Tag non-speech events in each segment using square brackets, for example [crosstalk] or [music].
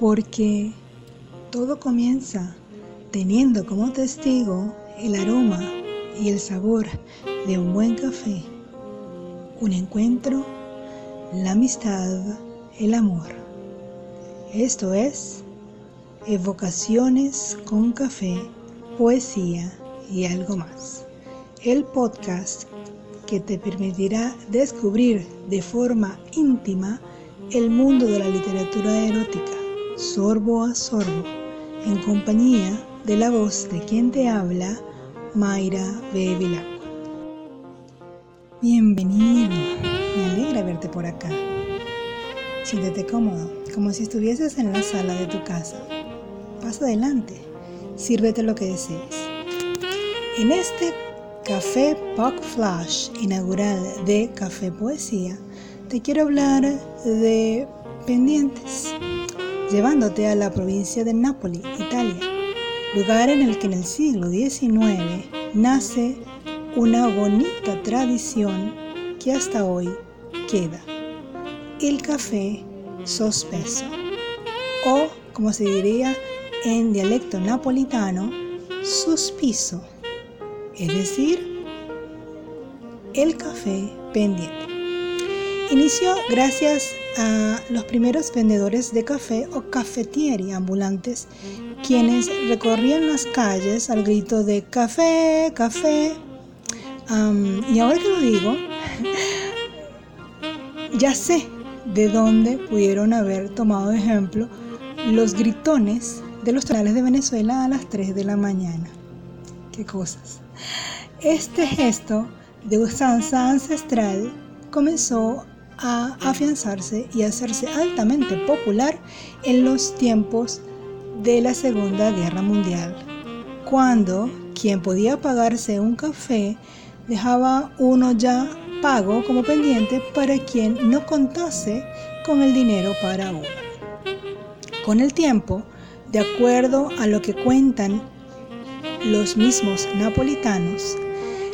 Porque todo comienza teniendo como testigo el aroma y el sabor de un buen café, un encuentro, la amistad, el amor. Esto es Evocaciones con café, poesía y algo más. El podcast que te permitirá descubrir de forma íntima el mundo de la literatura erótica, sorbo a sorbo, en compañía de la voz de quien te habla, Mayra Bevilacqua. Bienvenido, me alegra verte por acá. Siéntete cómodo, como si estuvieses en la sala de tu casa. Pasa adelante, sírvete lo que desees. En este Café Puck Flash inaugural de Café Poesía, te quiero hablar de pendientes, llevándote a la provincia de Nápoli, Italia, lugar en el que en el siglo XIX nace una bonita tradición que hasta hoy queda, el café sospeso, o como se diría en dialecto napolitano, suspiso es decir, el café pendiente. Inició gracias a los primeros vendedores de café o cafetieri ambulantes, quienes recorrían las calles al grito de café, café. y ahora que lo digo, [laughs] ya sé de dónde pudieron haber tomado ejemplo los gritones de los tonales de Venezuela a las 3 de la mañana. Qué cosas. Este gesto de usanza ancestral comenzó a afianzarse y hacerse altamente popular en los tiempos de la Segunda Guerra Mundial, cuando quien podía pagarse un café dejaba uno ya pago como pendiente para quien no contase con el dinero para uno. Con el tiempo, de acuerdo a lo que cuentan los mismos napolitanos,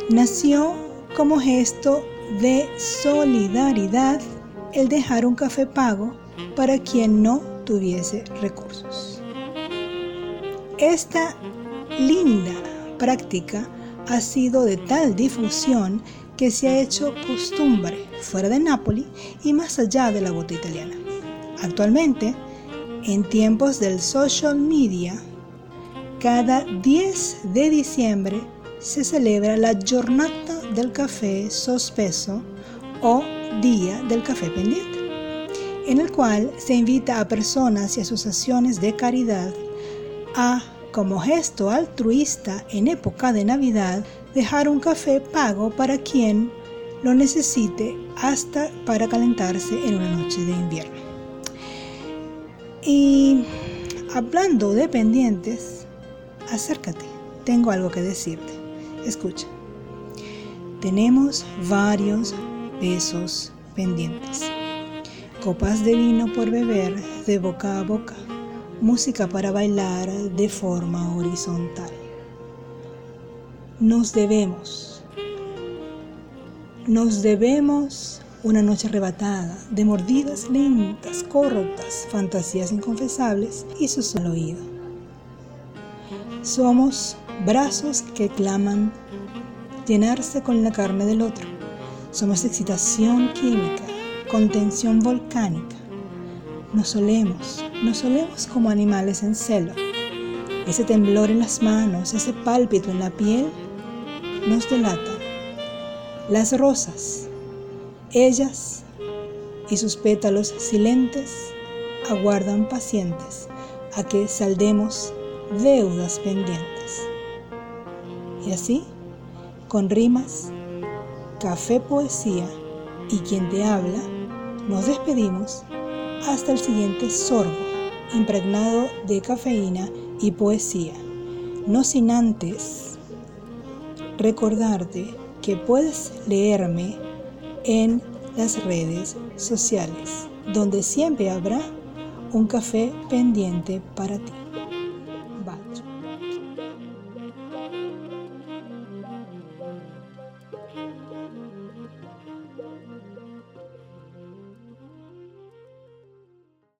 nació como gesto de solidaridad el dejar un café pago para quien no tuviese recursos. Esta linda práctica ha sido de tal difusión que se ha hecho costumbre fuera de Nápoli y más allá de la bota italiana. Actualmente, en tiempos del social media, cada 10 de diciembre se celebra la Giornata del Café Sospeso o Día del Café Pendiente, en el cual se invita a personas y asociaciones de caridad a, como gesto altruista en época de Navidad, dejar un café pago para quien lo necesite hasta para calentarse en una noche de invierno. Y hablando de pendientes, acércate, tengo algo que decirte. Escucha. Tenemos varios besos pendientes. Copas de vino por beber de boca a boca. Música para bailar de forma horizontal. Nos debemos. Nos debemos una noche arrebatada de mordidas lentas, cortas, fantasías inconfesables y su solo oído. Somos brazos que claman llenarse con la carne del otro. Somos excitación química, contención volcánica. Nos solemos, nos solemos como animales en celo. Ese temblor en las manos, ese pálpito en la piel, nos delata. Las rosas, ellas y sus pétalos silentes, aguardan pacientes a que saldemos deudas pendientes. Y así, con rimas, café poesía y quien te habla, nos despedimos hasta el siguiente sorbo, impregnado de cafeína y poesía, no sin antes recordarte que puedes leerme en las redes sociales, donde siempre habrá un café pendiente para ti.